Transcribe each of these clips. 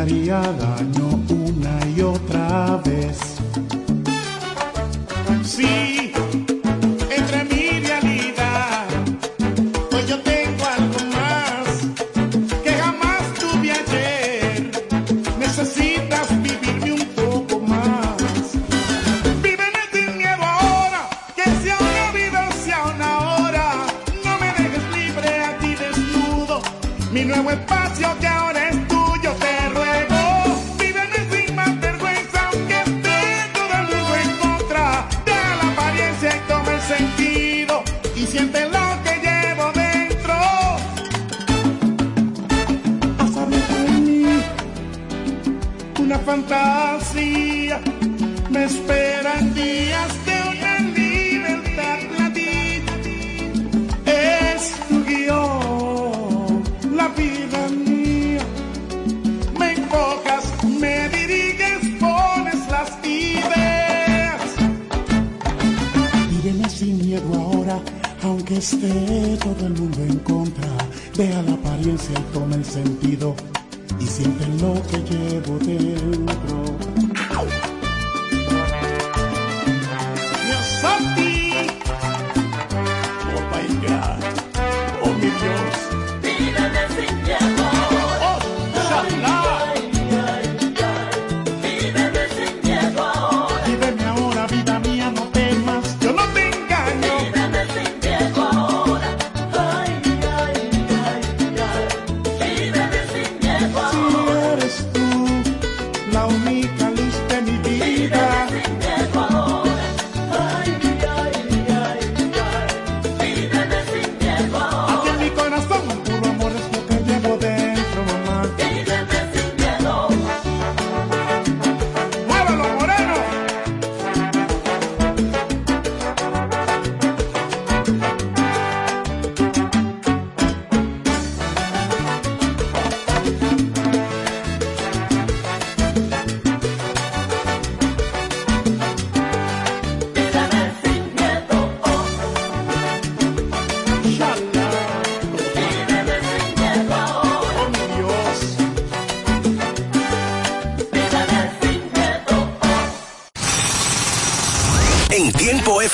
haría daño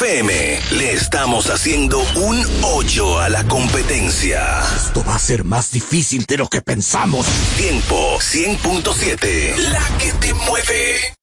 FM le estamos haciendo un 8 a la competencia. Esto va a ser más difícil de lo que pensamos. Tiempo 100.7, la que te mueve.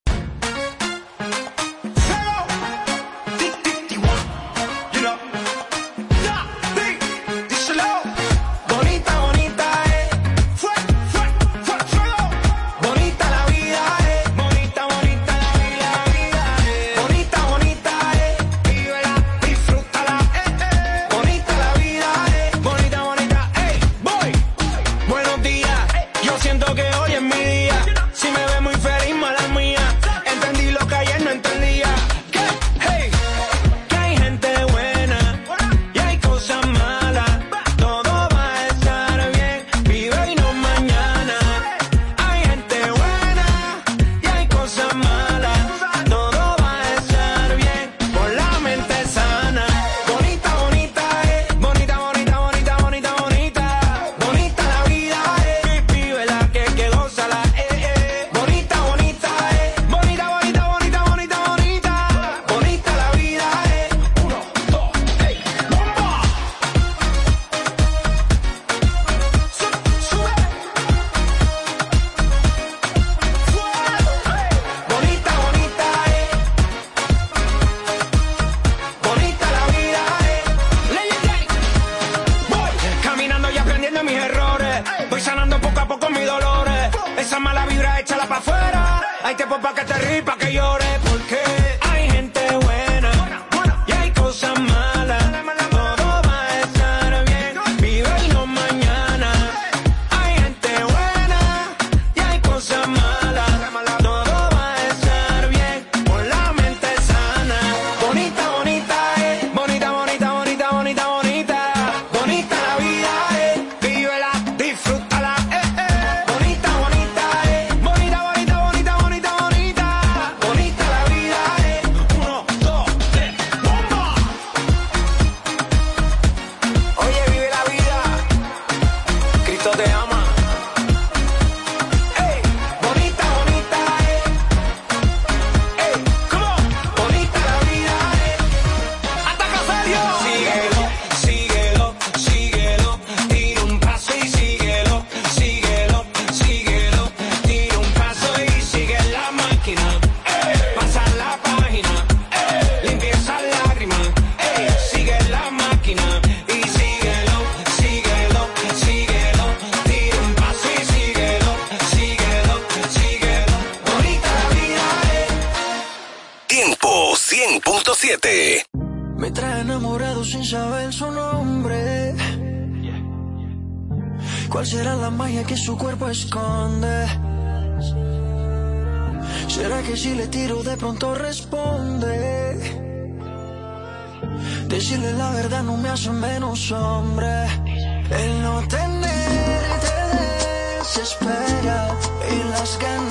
Las ganas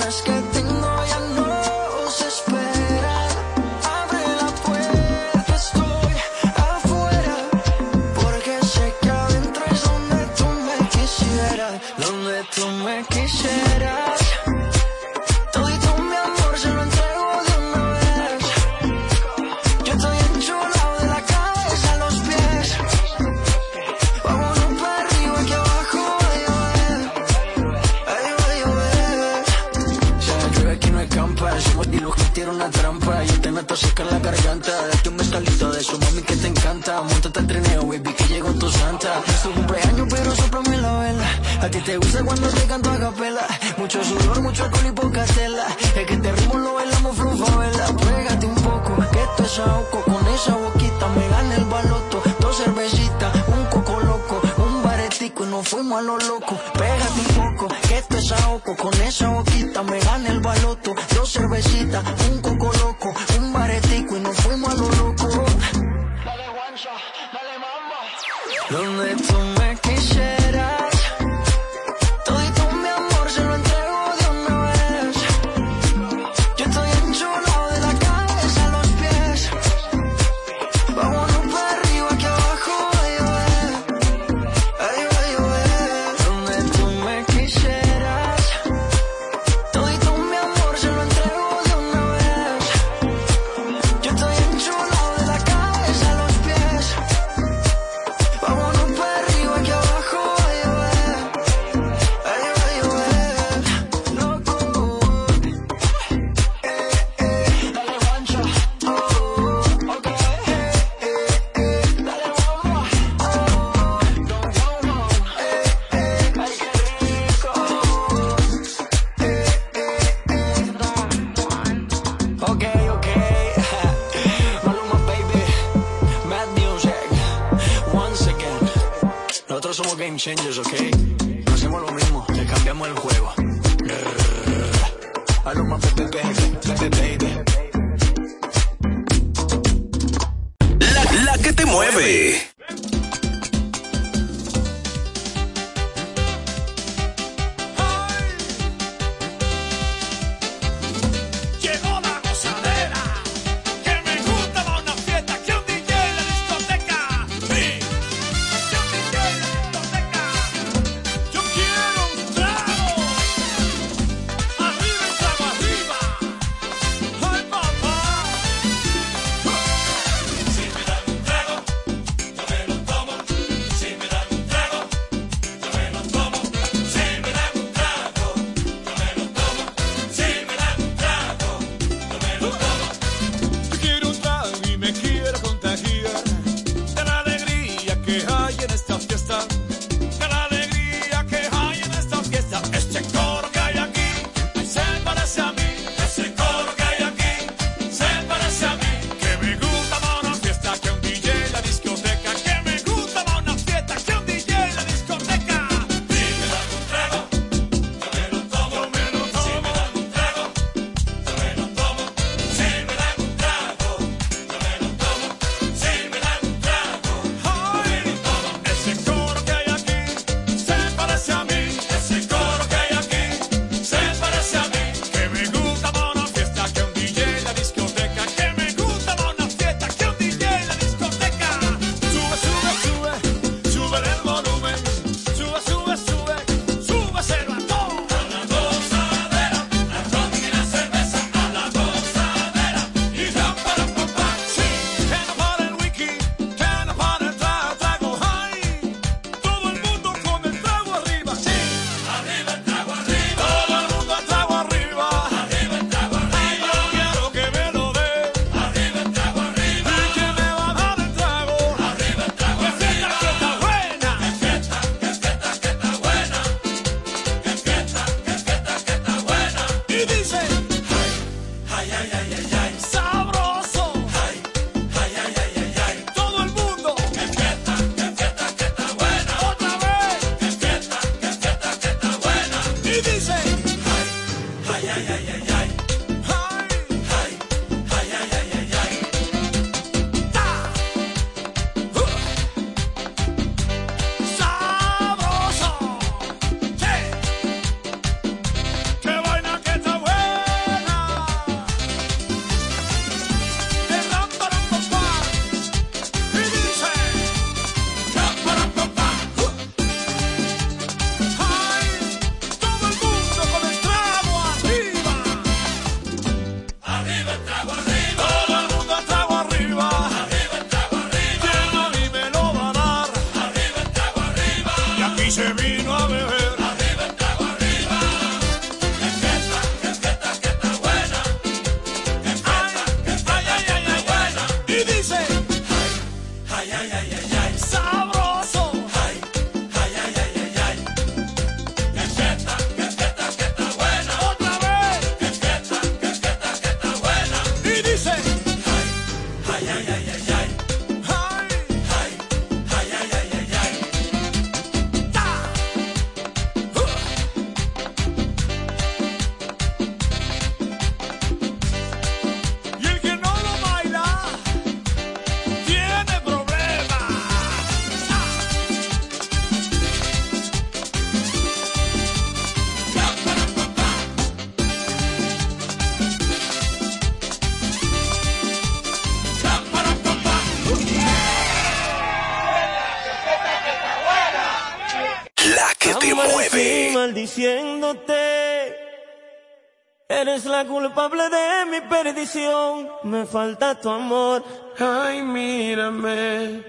Eres la culpable de mi perdición. Me falta tu amor. Ay, mírame.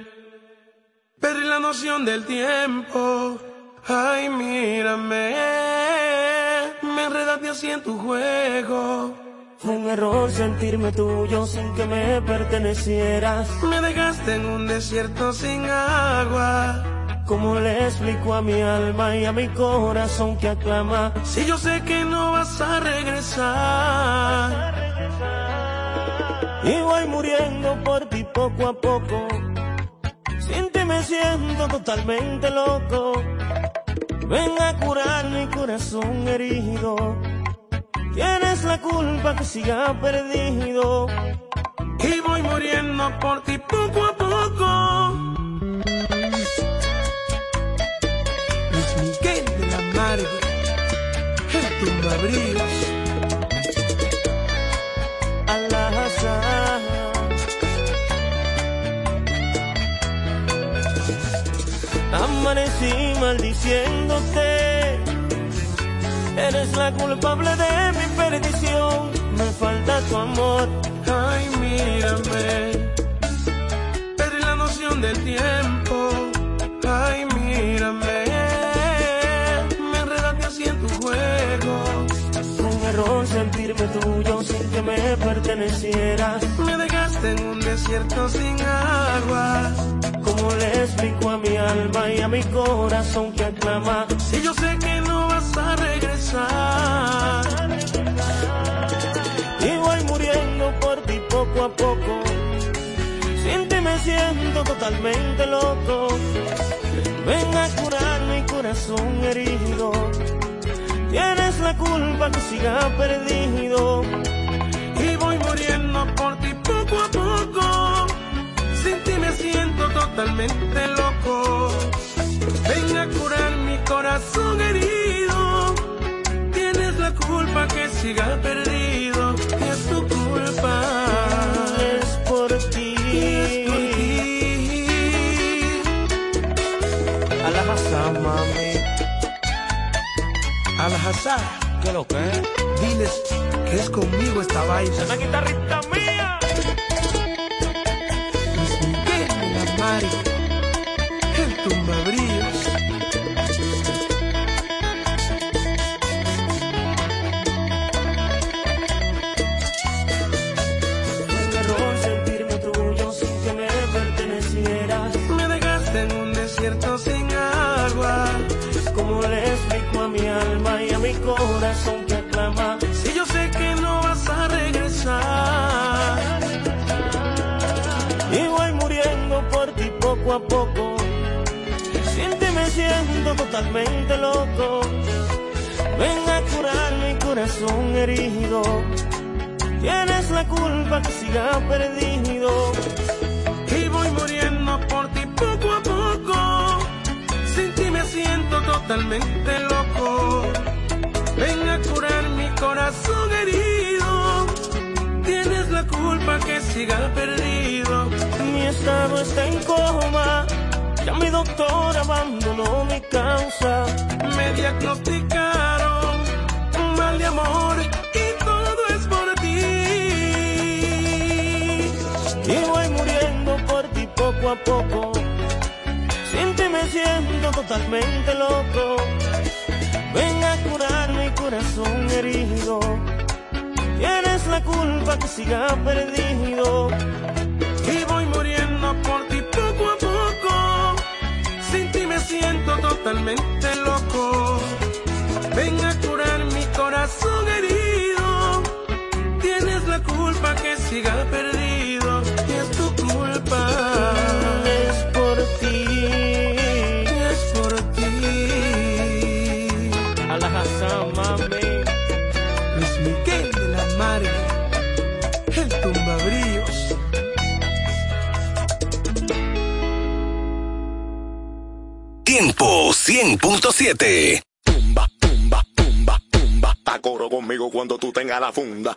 Perdí la noción del tiempo. Ay, mírame. Me enredaste así en tu juego. Fue un error sentirme tuyo sin que me pertenecieras. Me dejaste en un desierto sin agua. ¿Cómo le explico a mi alma y a mi corazón que aclama? Si yo sé que no vas a regresar. Y voy muriendo por ti poco a poco. Sin ti me siento totalmente loco. Ven a curar mi corazón herido. Tienes la culpa que siga perdido. Y voy muriendo por ti poco a poco. Margue. El tumbabríos. Amanecí maldiciéndote. Eres la culpable de mi perdición. Me falta tu amor. Ay, mírame. Perdí la noción del tiempo. Ay, mírame. Error sentirme tuyo sin que me pertenecieras. Me dejaste en un desierto sin agua. ¿Cómo le explico a mi alma y a mi corazón que aclama? Si yo sé que no vas a regresar. Y voy muriendo por ti poco a poco. Sin ti me siento totalmente loco. Ven a curar mi corazón herido. Tienes la culpa que siga perdido. Y voy muriendo por ti poco a poco. Sin ti me siento totalmente loco. Ven a curar mi corazón herido. Tienes la culpa que siga perdido. Y es tu culpa. Al azar, ¿Qué lo que es? diles que es conmigo esta vaina. Una guitarrita mía. Luis Miguel de la Mari, mi corazón te aclama. Si yo sé que no vas a regresar, y voy muriendo por ti poco a poco. Siente, me siento totalmente loco. Ven a curar mi corazón herido. Tienes la culpa que siga perdido. Y voy muriendo por ti poco a poco. Sin ti me siento totalmente loco curar mi corazón herido. Tienes la culpa que siga perdido. Mi estado está en coma. Ya mi doctor abandonó mi causa. Me diagnosticaron un mal de amor y todo es por ti. Y voy muriendo por ti poco a poco. Siente me siento totalmente loco corazón herido. Tienes la culpa que siga perdido. Y voy muriendo por ti poco a poco. Sin ti me siento totalmente loco. Ven a curar mi corazón herido. Tienes la culpa que siga perdido. 7.7. Tumba, tumba, tumba, tumba. Ta coro conmigo cuando tú tengas la funda.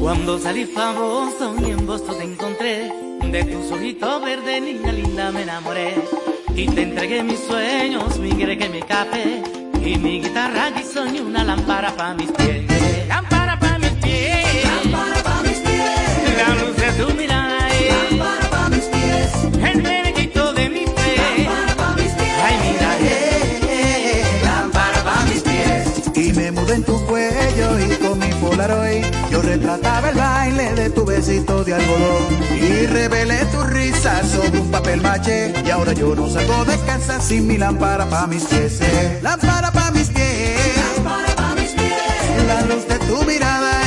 Cuando salí famoso y en Boston te encontré, de tus ojitos verdes, niña linda, me enamoré. Y te entregué mis sueños, mi que me escape, y mi guitarra que soy una lámpara para mis pies. Lámpara para mis pies. Lámpara para mis pies. La luz de tu mirada. Trataba el baile de tu besito de algodón y revelé tu risa sobre un papel maché. Y ahora yo no salgo de casa sin mi lámpara pa' mis pies. Eh. Lámpara pa' mis pies. Lámpara pa' mis pies. La luz de tu mirada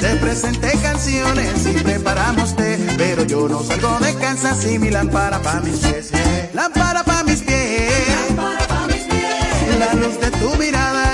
Te presenté canciones y preparamos té, pero yo no salgo de casa sin mi lámpara para mis pies. Lámpara para mis pies. Lámpara pa mis pies. La luz de tu mirada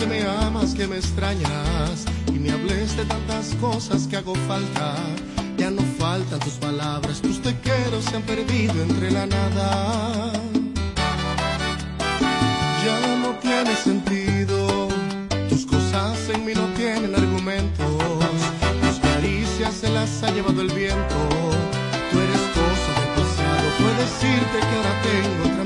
que me amas, que me extrañas y me hables de tantas cosas que hago falta. Ya no faltan tus palabras, tus te quiero se han perdido entre la nada. Ya no tiene sentido, tus cosas en mí no tienen argumentos, tus caricias se las ha llevado el viento. Tú eres cosa del pasado, puedes decirte que ahora tengo otra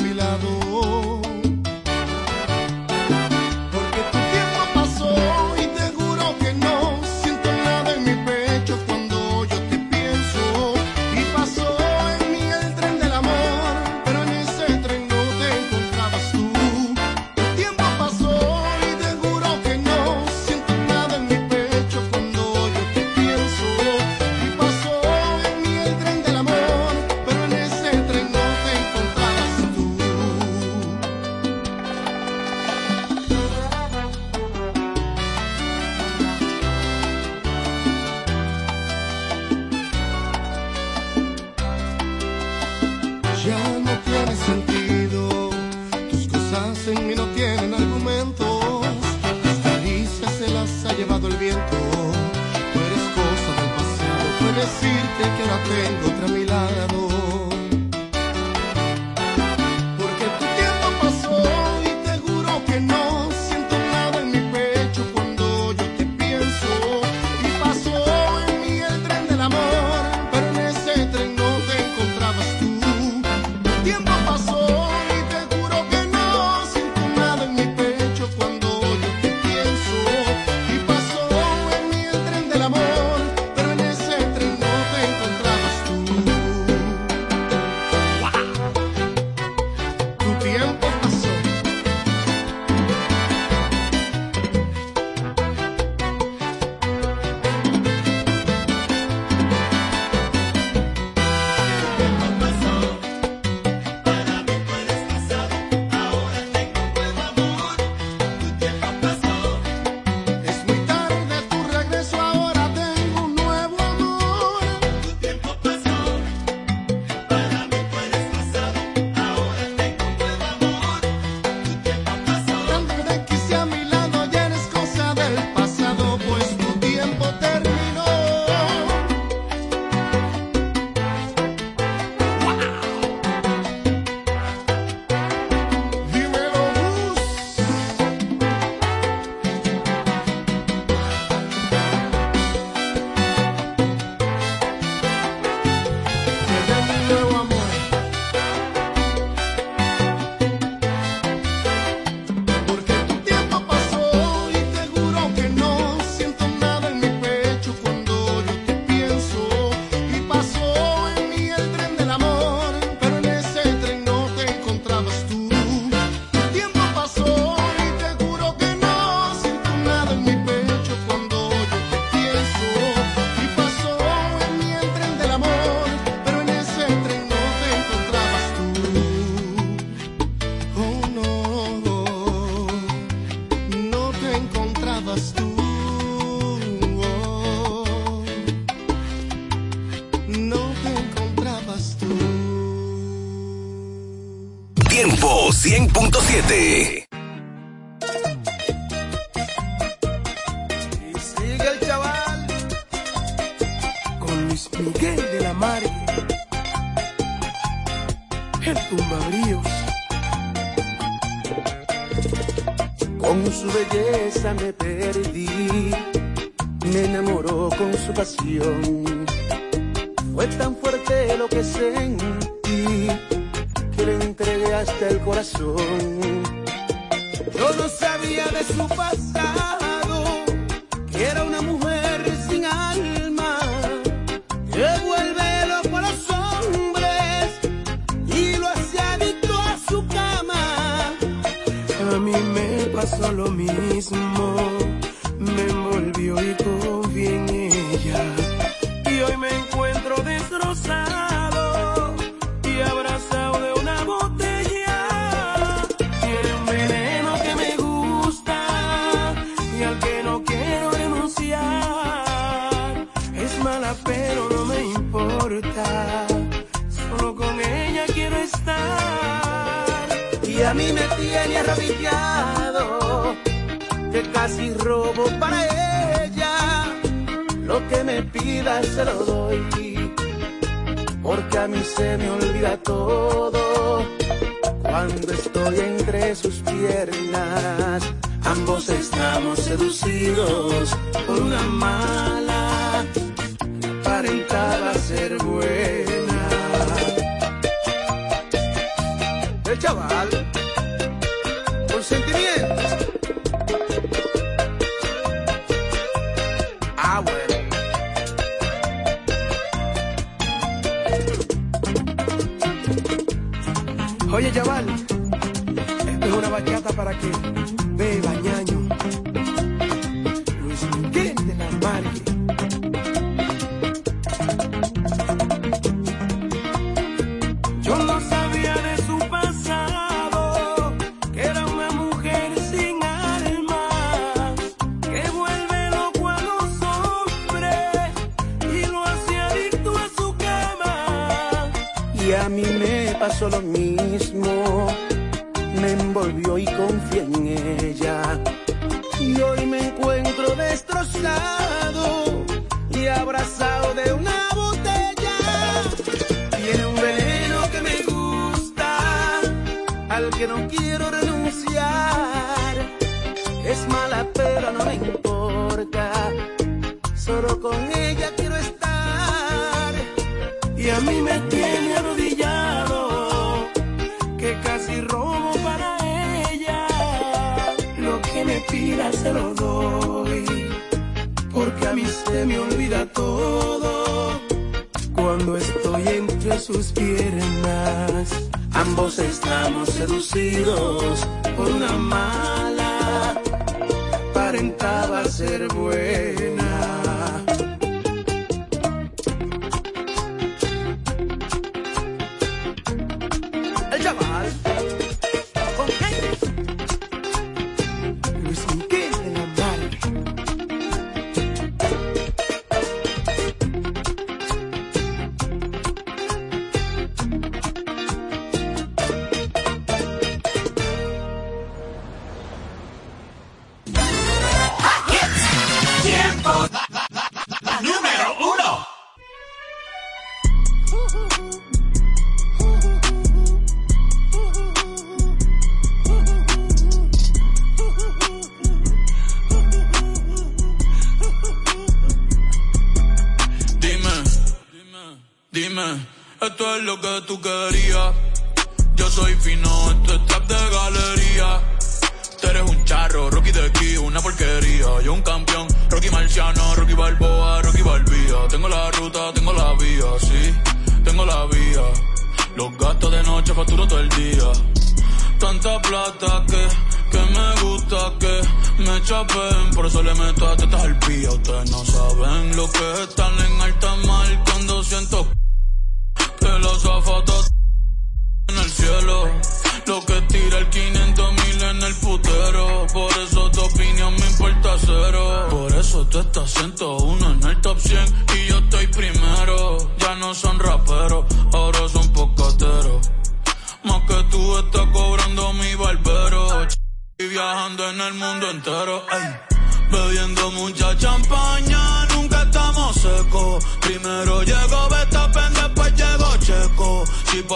pasó lo mismo,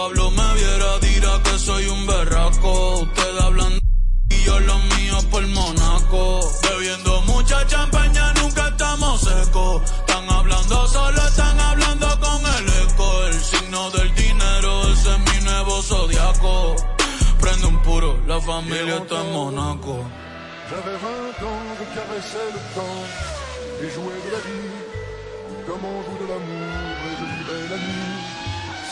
Pablo me viera, dirá que soy un berraco. Ustedes hablan y yo los míos por Monaco. Bebiendo mucha champaña, nunca estamos secos. Están hablando solo, están hablando con el eco. El signo del dinero, ese es mi nuevo zodiaco. Prende un puro, la familia está en Monaco. J'avais 20 ans, je caressais le temps et jouais de la vie comme on joue de l'amour et je vivais la nuit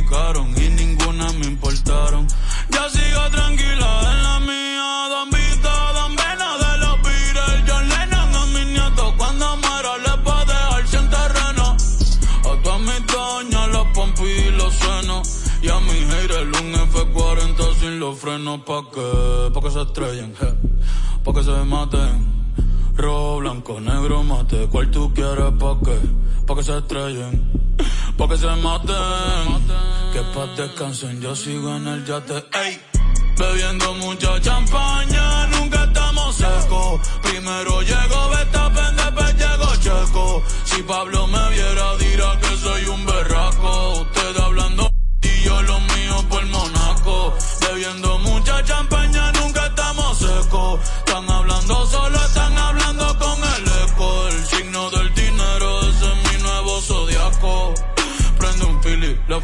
y ninguna me importaron. Ya sigo tranquila en la mía. Don Vito, Don Vena de los Beatles. John Lennon a mis nietos. Cuando muera les va a dejar sin terreno. A todas mis doñas, los pompis y los senos. Y a mi haters un F40 sin los frenos. ¿Pa' qué? Pa' que se estrellen, je. Pa' que se maten. Rojo, blanco, negro, mate. ¿Cuál tú quieres? ¿Pa' qué? Pa' que se estrellen. Pa' que se maten. Que pa' descansen, yo sigo en el yate. Ey. Bebiendo mucha champaña, nunca estamos secos. Primero llegó Betapen, después llegó Checo. Si Pablo me viera, dirá que soy un berraco. Usted hablando y yo lo mío por Monaco. Bebiendo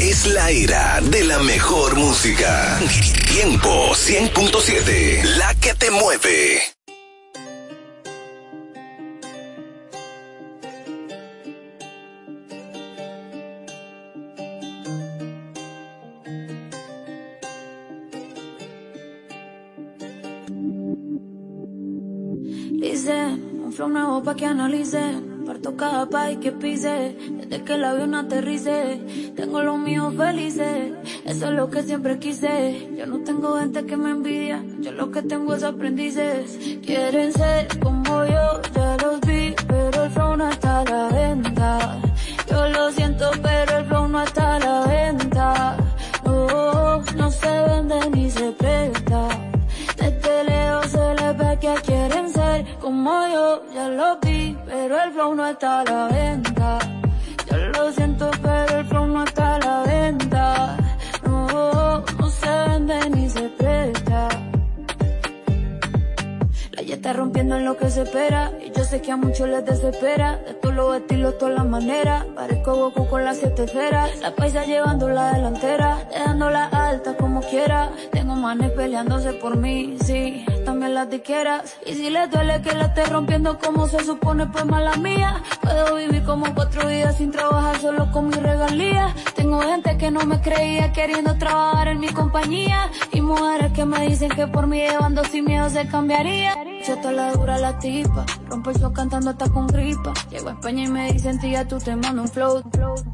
Es la era de la mejor música. Tiempo 100.7, la que te mueve. Pa' que analice. Parto cada país que pise. Desde que el avión aterrice. Tengo los míos felices. Eso es lo que siempre quise. Yo no tengo gente que me envidia. Yo lo que tengo es aprendices. Quieren ser como yo, ya los vi. Pero el flow no está a la venta. Yo lo siento, pero el flow no está a la venta. No, no se vende ni se presta. Desde lejos se les ve que quieren ser como yo, ya lo vi, pero el flow no está a la venta. Rompiendo en lo que se espera. Y yo sé que a muchos les desespera. De todos los estilos, todas las maneras. Parezco Goku con las siete esferas. La paisa llevando la delantera. Dejándola alta como quiera. Tengo manes peleándose por mí, sí. Y si les duele que la esté rompiendo como se supone, pues mala mía. Puedo vivir como cuatro días sin trabajar solo con mi regalía. Tengo gente que no me creía queriendo trabajar en mi compañía. Y mujeres que me dicen que por mí llevando sin miedo se cambiaría. Yo te la dura la tipa, rompo el show cantando hasta con gripa. Llego a España y me dicen tía, tú te mando un flow,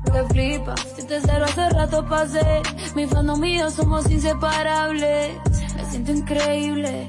que flipa. Si te cero hace rato pasé, mi fandom y yo somos inseparables. Me siento increíble,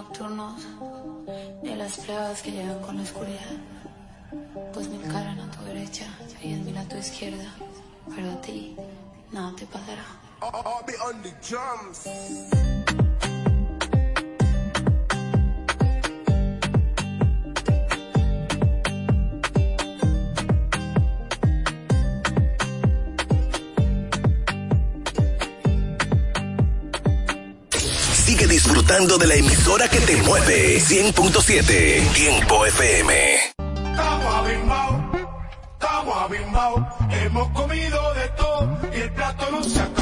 Nocturnos, ni las pruebas que llegan con la oscuridad. Pues mil caerán a tu derecha y mil a tu izquierda, pero a ti nada te pasará. Disfrutando de la emisora que te mueve. 100.7, Tiempo FM. Estamos abimbaos, estamos abimbaos. Hemos comido de todo y el plato no se ha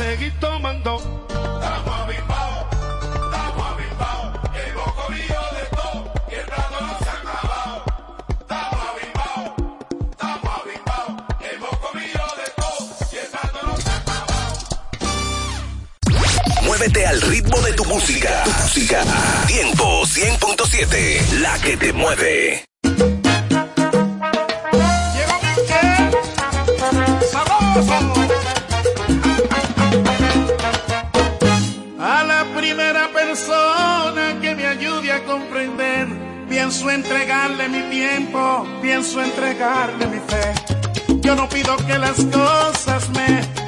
seguir tomando. Estamos Agua bimbao, agua bimbao, hemos comido de todo y el plato no se ha acabado. Estamos Agua bimbao, agua bimbao, hemos comido de todo y el plato no se ha acabado. Muévete al ritmo de tu música, tu música. Tiempo 100.7, la que te mueve. ¡Sabroso! Pienso entregarle mi tiempo, pienso entregarle mi fe. Yo no pido que las cosas me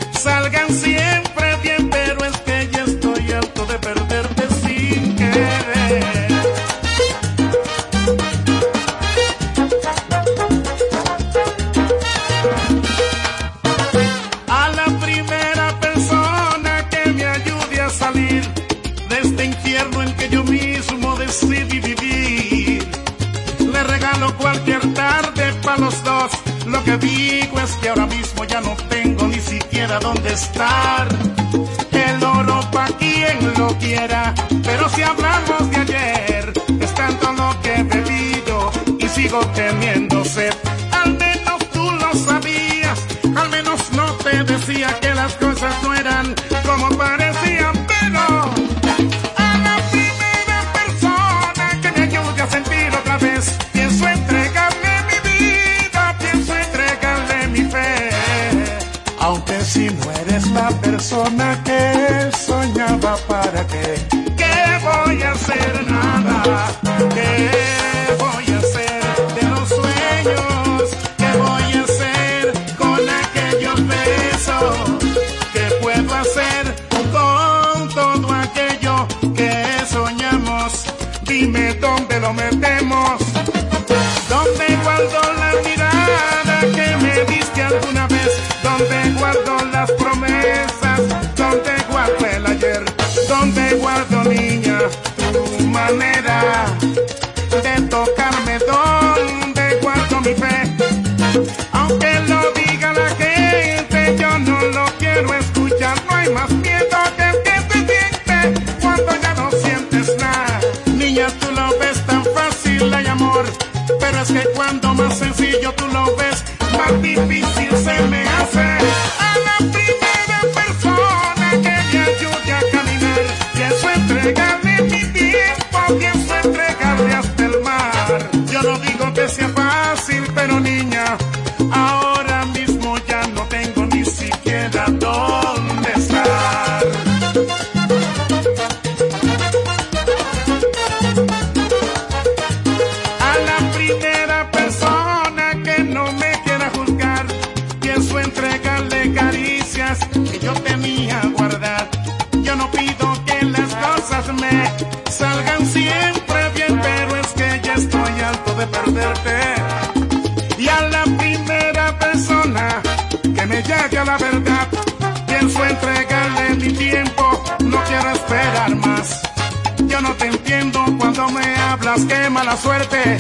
nada donde estar. Y a la primera persona que me llegue a la verdad, pienso entregarle mi tiempo, no quiero esperar más. Yo no te entiendo cuando me hablas, qué mala suerte.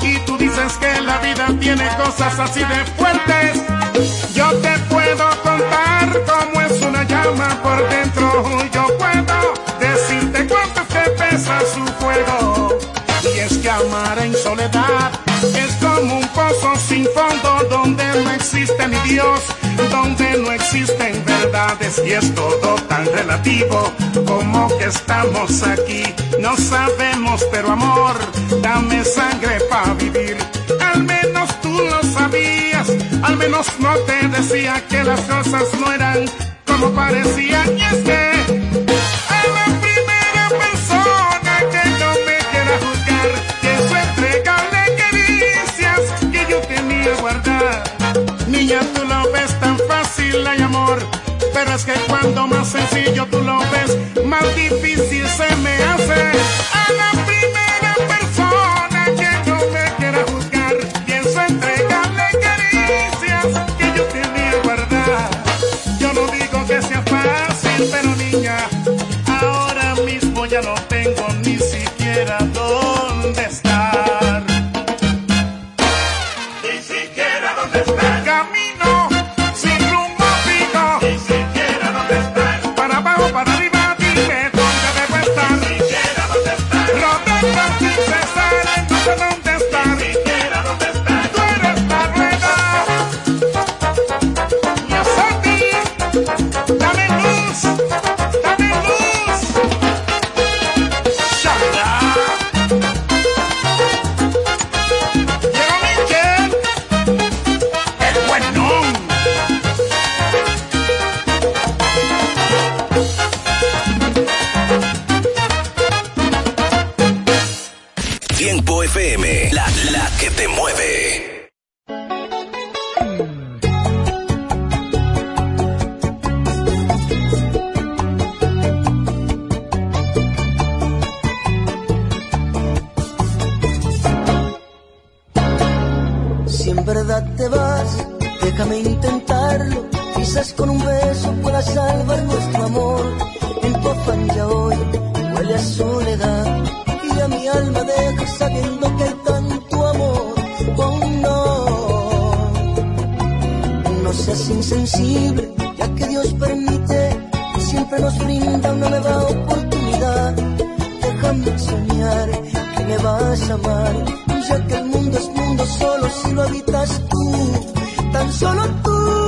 Y tú dices que la vida tiene cosas así de fuertes. Yo te puedo contar cómo es una llama por dentro es como un pozo sin fondo donde no existe ni Dios, donde no existen verdades y es todo tan relativo como que estamos aquí. No sabemos, pero amor, dame sangre para vivir. Al menos tú lo sabías, al menos no te decía que las cosas no eran como parecían y es que que cuando más sencillo tú lo ves, más difícil Déjame intentarlo, quizás con un beso pueda salvar nuestro amor. En tu afán ya hoy huele a soledad y a mi alma deja sabiendo que hay tanto amor. Oh no, no seas insensible, ya que Dios permite que siempre nos brinda una nueva oportunidad. Déjame soñar que me vas a amar, ya que el mundo es mundo solo si lo habitas tú, tan solo tú.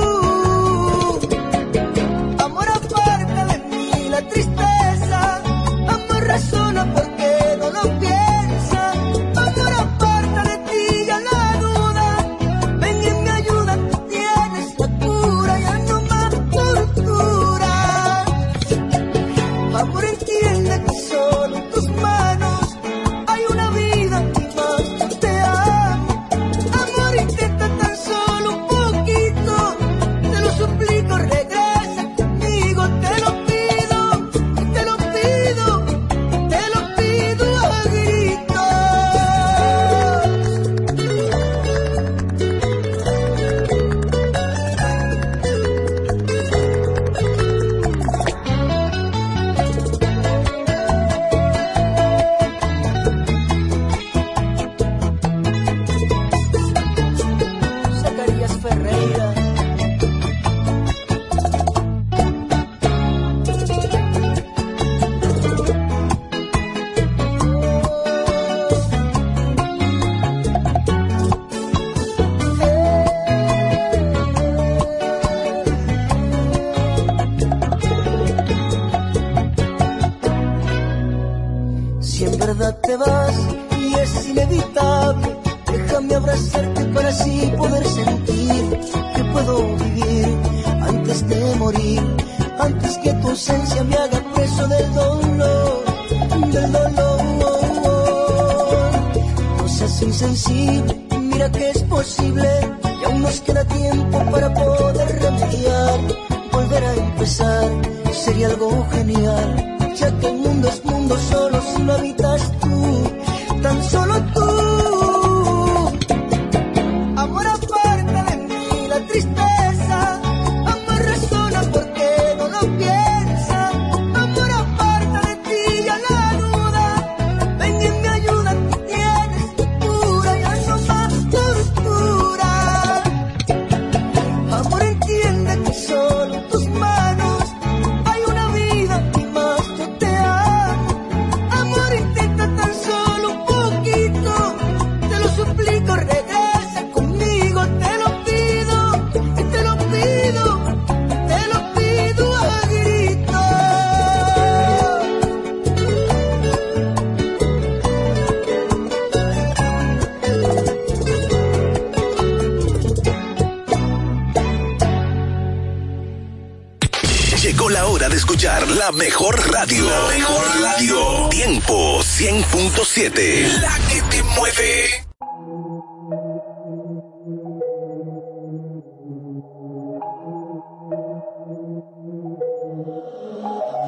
Mejor radio. Mejor radio. Tiempo 100.7. La que te mueve.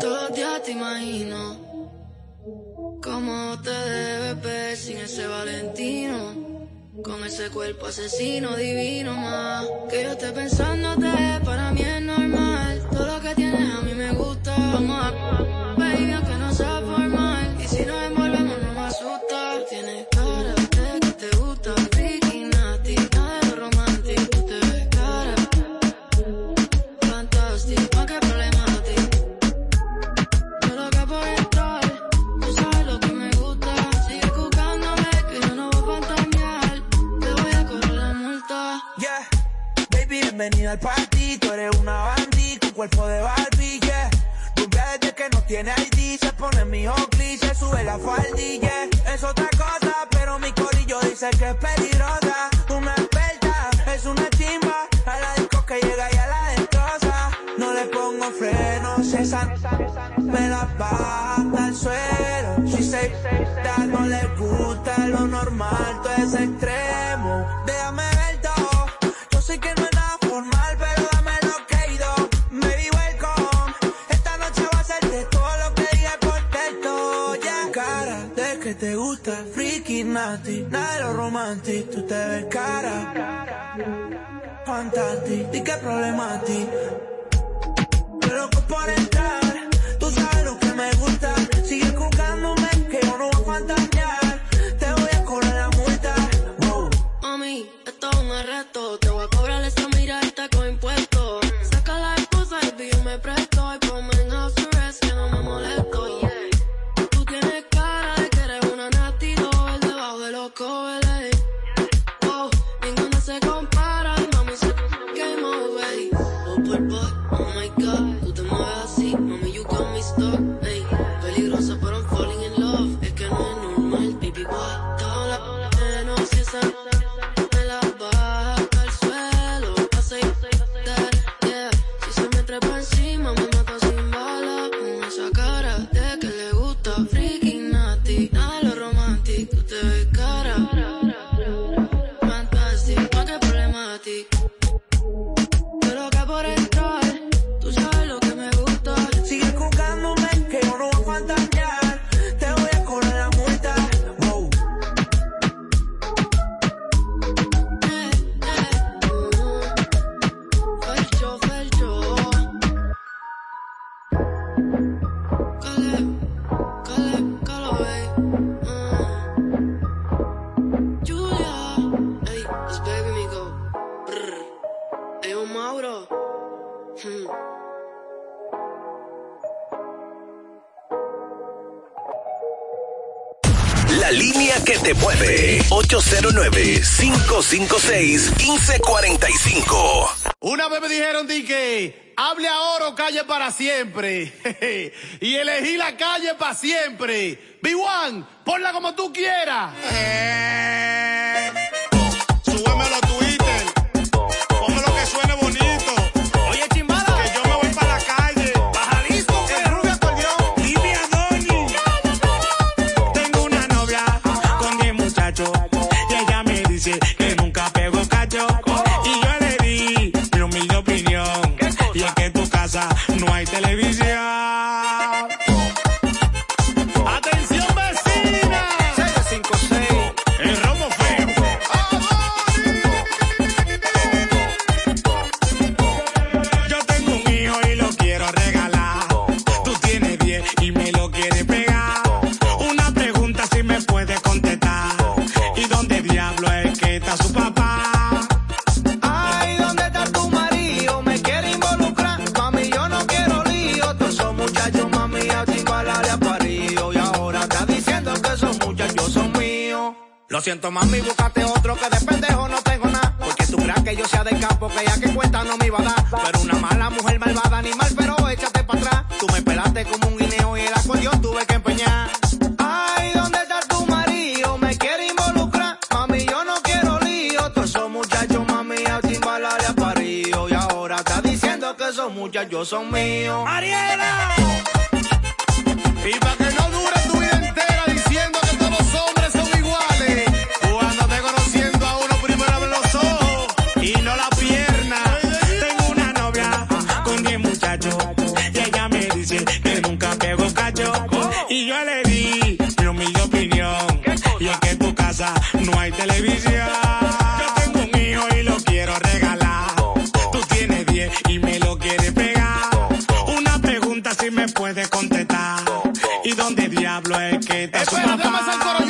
Los días te imagino cómo te debes ver sin ese Valentino. Con ese cuerpo asesino divino más. Que yo esté pensándote, para mí es normal. Todo lo que tienes a mí. Vamos a baby, aunque no sea formal. Y si nos envolvemos no me asusta. Tienes cara de que te gusta. Ricky, Nati, nada de romántico. Te ves cara. Fantástico, qué problema a ti. Yo lo que estar, tú sabes lo que me gusta. Sigue buscándome que yo no voy a fantamear. Te voy a correr la multa. Yeah, baby, bienvenida al party. Tú eres una bandit con cuerpo de tiene ID, se pone mi Oakley, se sube la faldilla. Es otra cosa, pero mi corillo dice que es peligrosa. Una experta, es una chimba. A la disco que llega y a la destroza. No le pongo frenos, esa me la baja al suelo. Si se no le gusta lo normal, todo es extremo. Nati, nada de lo romantic, tú te ves cara. Fantastic, di que problematic. Estoy loco por entrar, tú sabes lo que me gusta. Sigue juzgándome que yo no voy a pantallar. Te voy a cobrar la multa. Wow. Mami, esto es un arresto, te voy a cobrar. te ve. 356-1545. Una vez me dijeron, que hable ahora o calle para siempre. y elegí la calle para siempre. B1, ponla como tú quieras. Eh. mami, búscate otro que de pendejo no tengo nada. Porque tú creas que yo sea del campo, que ya que cuenta no me iba a dar. Pero una mala mujer malvada, animal, pero échate para atrás. Tú me pelaste como un guineo y el acordeón tuve que empeñar. Ay, ¿dónde está tu marido? Me quiere involucrar. Mami, yo no quiero lío. Todos esos muchachos, mami, a timbala le aparío. Y ahora está diciendo que esos muchachos son míos. ¡Ariela! Espérate más al corazón.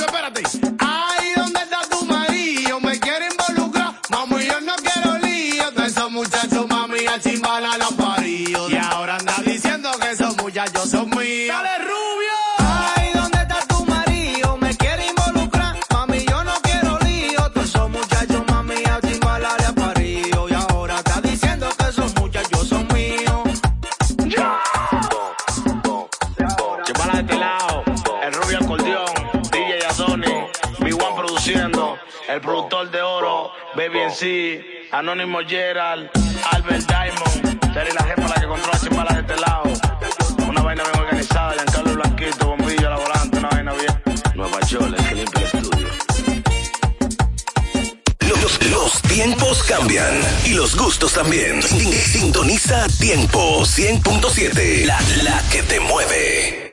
MC, Anónimo Gerald, Albert Diamond, Terry la jefa la que controla sin de este lado. Una vaina bien organizada, Giancarlo Blanquito, bombillo, la volante, una vaina bien. Nueva York, el que limpia el estudio. Los, los tiempos cambian y los gustos también. Sintoniza Tiempo 100.7, la, la que te mueve.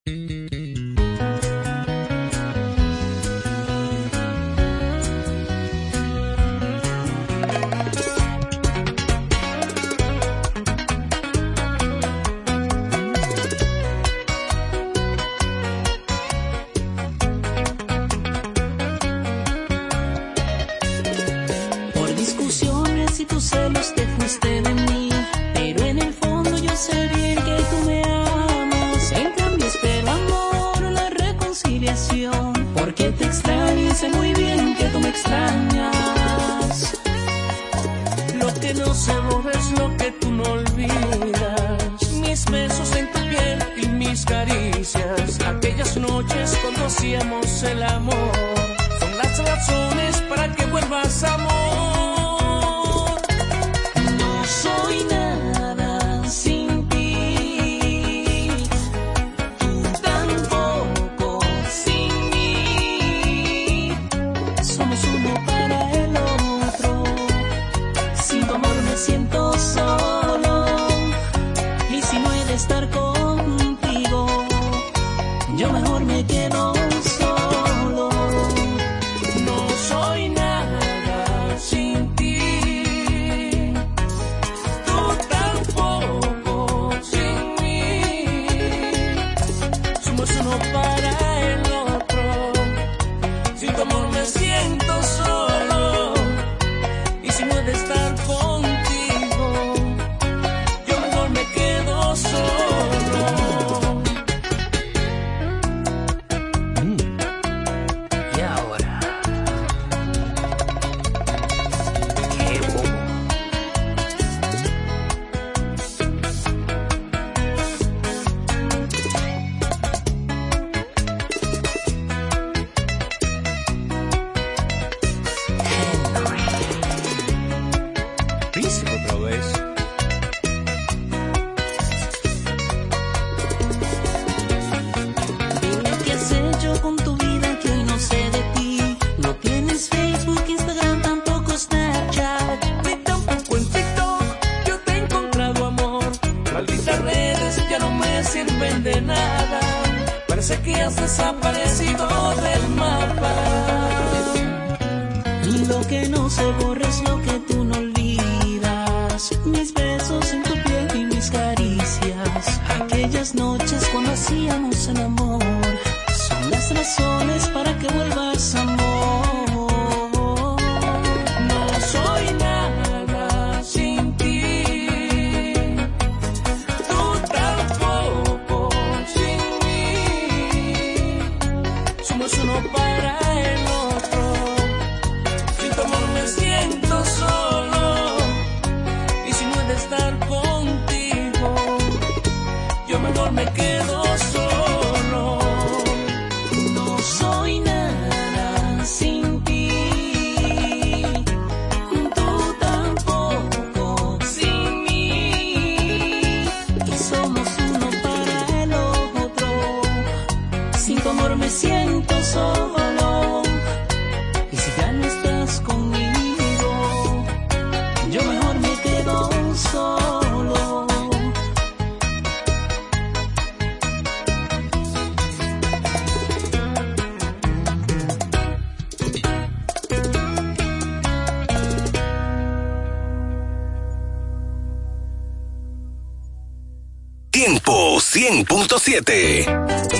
100.7.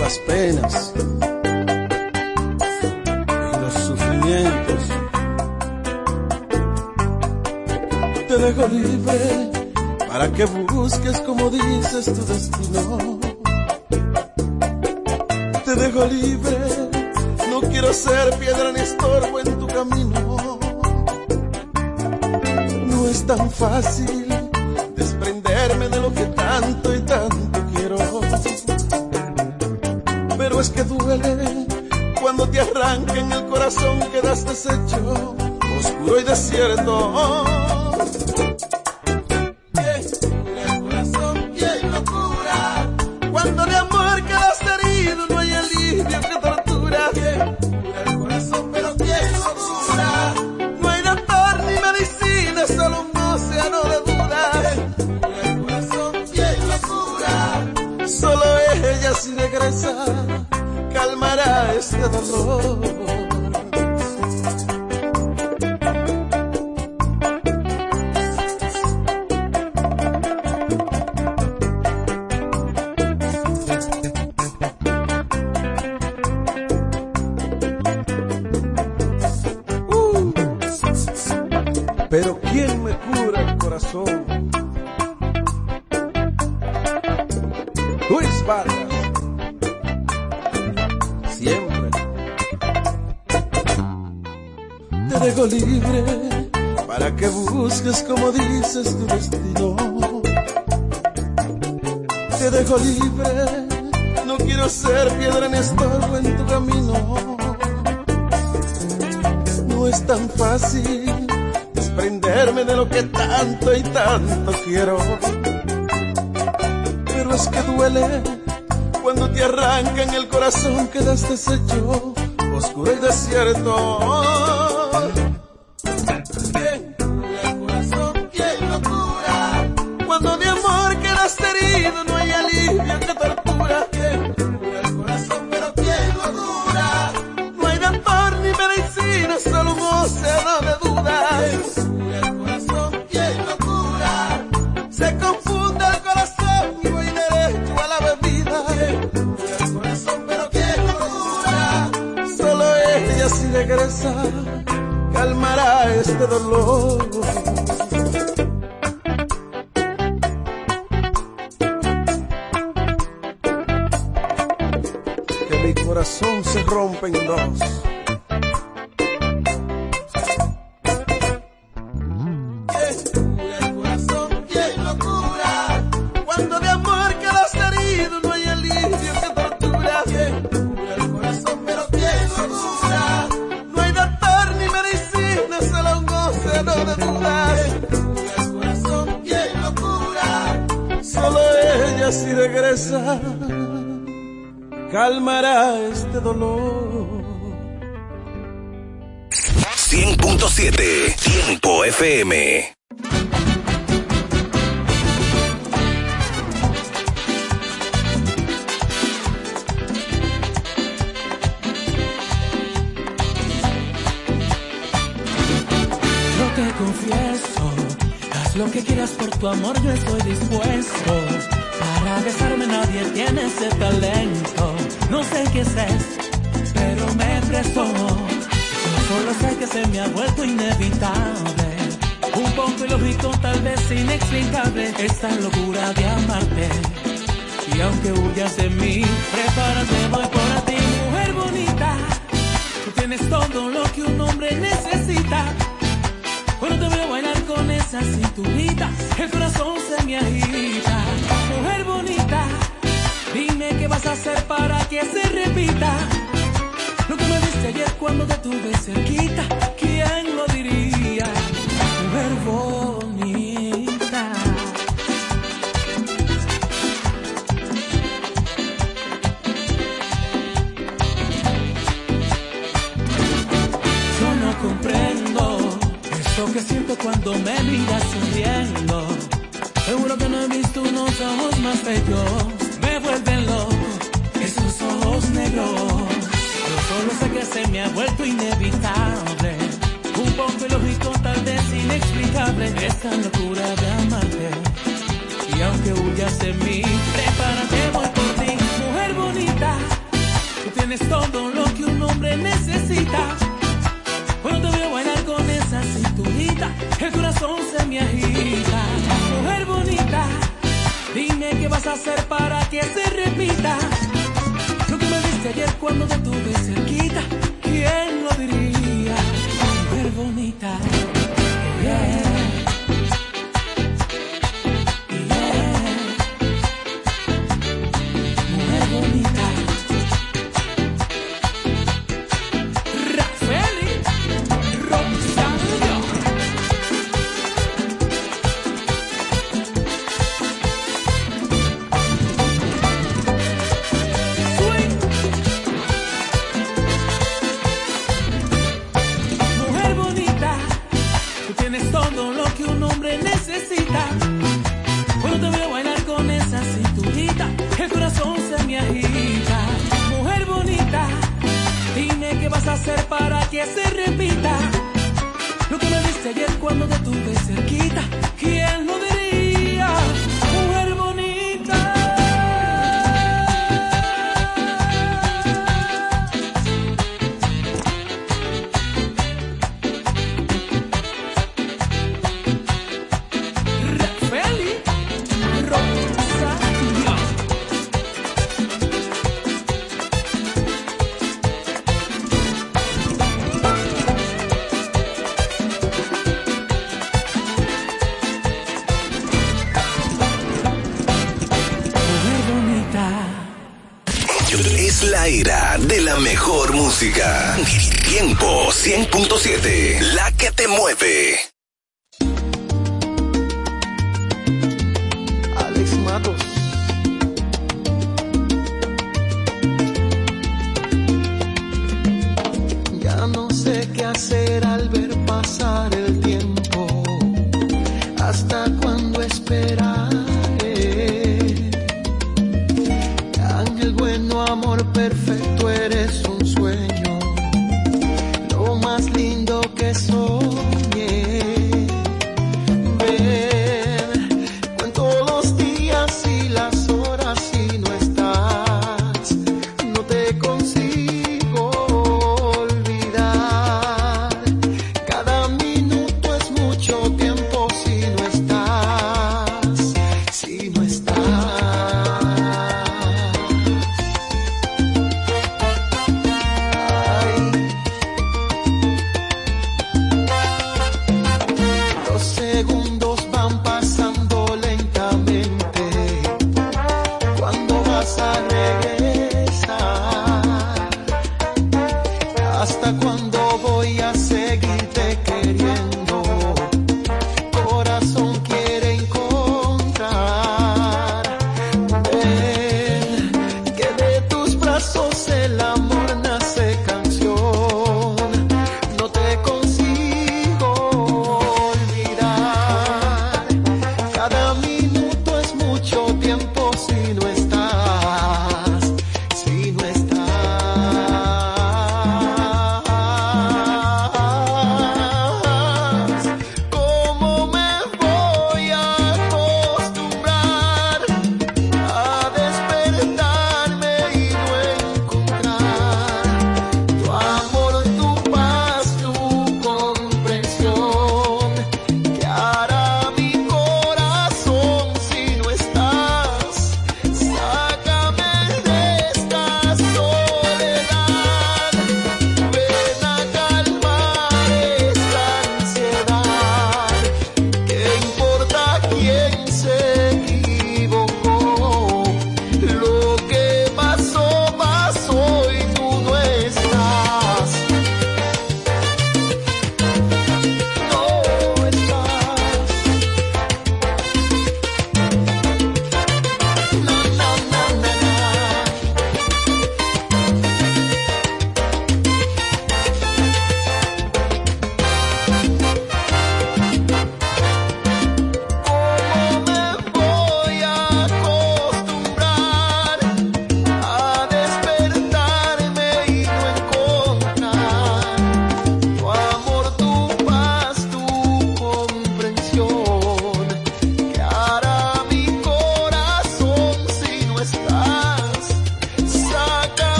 las penas y los sufrimientos. Te dejo libre para que busques como dices tu destino. Te dejo libre, no quiero ser piedra ni estorbo en tu camino tan fácil desprenderme de lo que tanto y tanto quiero. Pero es que duele cuando te arrancan el corazón, quedas deshecho, oscuro y desierto corazón quedaste deshecho, oscuro y desierto. si regresa, calmará este dolor. 100.7 Tiempo FM. lo que quieras por tu amor, yo estoy dispuesto para besarme nadie tiene ese talento. No sé qué es pero me presto. Yo solo sé que se me ha vuelto inevitable. Un poco ilógico, tal vez inexplicable, esta locura de amarte. Y aunque huyas de mí, prepárate, voy por ti, mujer bonita. Tú tienes todo lo que un hombre necesita. Cuando te veo bailar con esa cinturita, el corazón se me agita. Dime qué vas a hacer para que se repita. Lo que me diste ayer cuando te tuve cerquita, ¿quién lo diría? Comprendo eso que siento cuando me miras ojos más bellos. Me vuelven loco esos ojos negros. Yo solo sé que se me ha vuelto inevitable. Un poco ilógico, tal vez inexplicable. Esta locura de amarte. Y aunque huyas de mí, prepárate, voy por ti. Mujer bonita, tú tienes todo lo que un hombre necesita. Cuando te veo bailar con esa cinturita, el corazón se me agita. Mujer bonita, qué vas a hacer para que se repita. Lo que me diste ayer cuando te tuve cerquita, ¿quién lo diría? Mujer bonita, cuando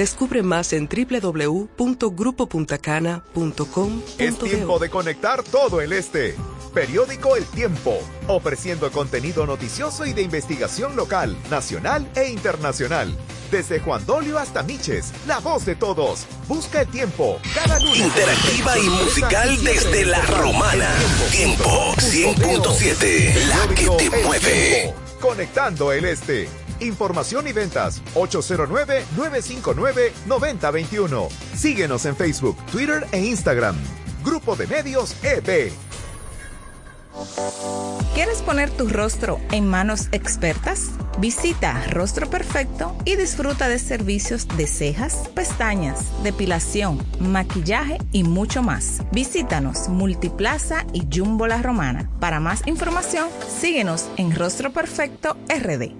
Descubre más en www.grupopuntacana.com. Es tiempo de conectar todo el este. Periódico El Tiempo, ofreciendo contenido noticioso y de investigación local, nacional e internacional. Desde Juan Dolio hasta Miches, la voz de todos. Busca el tiempo. Cada lunes. Interactiva y musical desde La Romana. Tiempo 100.7, la que te mueve. Conectando el este. Información y ventas 809-959-9021. Síguenos en Facebook, Twitter e Instagram. Grupo de Medios EB. ¿Quieres poner tu rostro en manos expertas? Visita Rostro Perfecto y disfruta de servicios de cejas, pestañas, depilación, maquillaje y mucho más. Visítanos Multiplaza y Jumbo La Romana. Para más información, síguenos en Rostro Perfecto RD.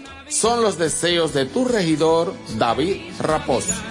Son los deseos de tu regidor, David Raposo.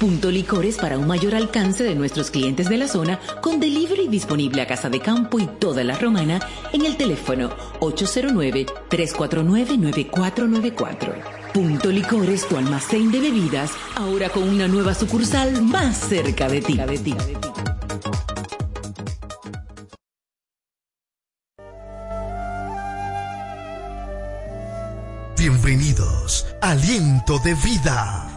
Punto Licores para un mayor alcance de nuestros clientes de la zona con delivery disponible a Casa de Campo y toda la Romana en el teléfono 809-349-9494. Punto Licores, tu almacén de bebidas, ahora con una nueva sucursal más cerca de ti. De ti. Bienvenidos, aliento de vida,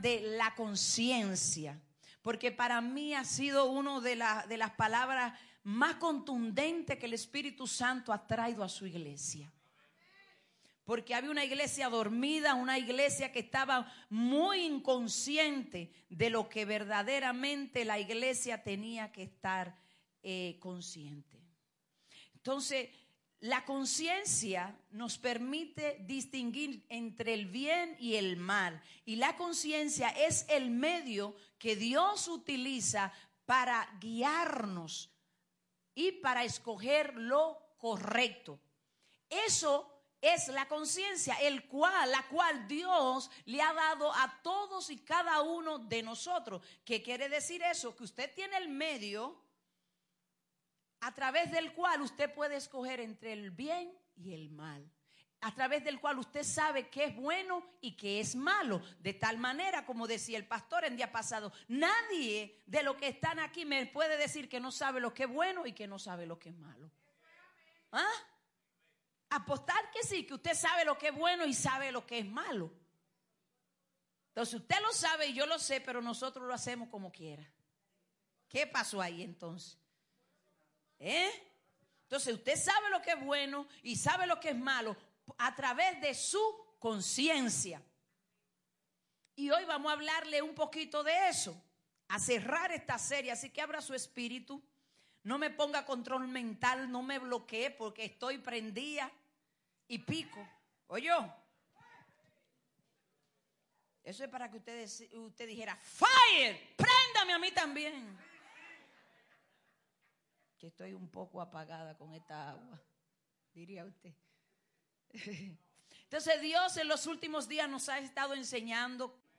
De la conciencia, porque para mí ha sido una de, la- de las palabras más contundentes que el Espíritu Santo ha traído a su iglesia. Porque había una iglesia dormida, una iglesia que estaba muy inconsciente de lo que verdaderamente la iglesia tenía que estar eh, consciente. Entonces, la conciencia nos permite distinguir entre el bien y el mal. Y la conciencia es el medio que Dios utiliza para guiarnos y para escoger lo correcto. Eso es la conciencia, el cual, la cual Dios le ha dado a todos y cada uno de nosotros. ¿Qué quiere decir eso? Que usted tiene el medio a través del cual usted puede escoger entre el bien y el mal. A través del cual usted sabe qué es bueno y qué es malo. De tal manera, como decía el pastor en día pasado, nadie de los que están aquí me puede decir que no sabe lo que es bueno y que no sabe lo que es malo. ¿Ah? Apostar que sí, que usted sabe lo que es bueno y sabe lo que es malo. Entonces usted lo sabe y yo lo sé, pero nosotros lo hacemos como quiera. ¿Qué pasó ahí entonces? ¿Eh? Entonces usted sabe lo que es bueno y sabe lo que es malo a través de su conciencia. Y hoy vamos a hablarle un poquito de eso, a cerrar esta serie. Así que abra su espíritu, no me ponga control mental, no me bloquee porque estoy prendida y pico. ¿Oye? Eso es para que usted, usted dijera, fire, préndame a mí también. Que estoy un poco apagada con esta agua, diría usted. Entonces Dios en los últimos días nos ha estado enseñando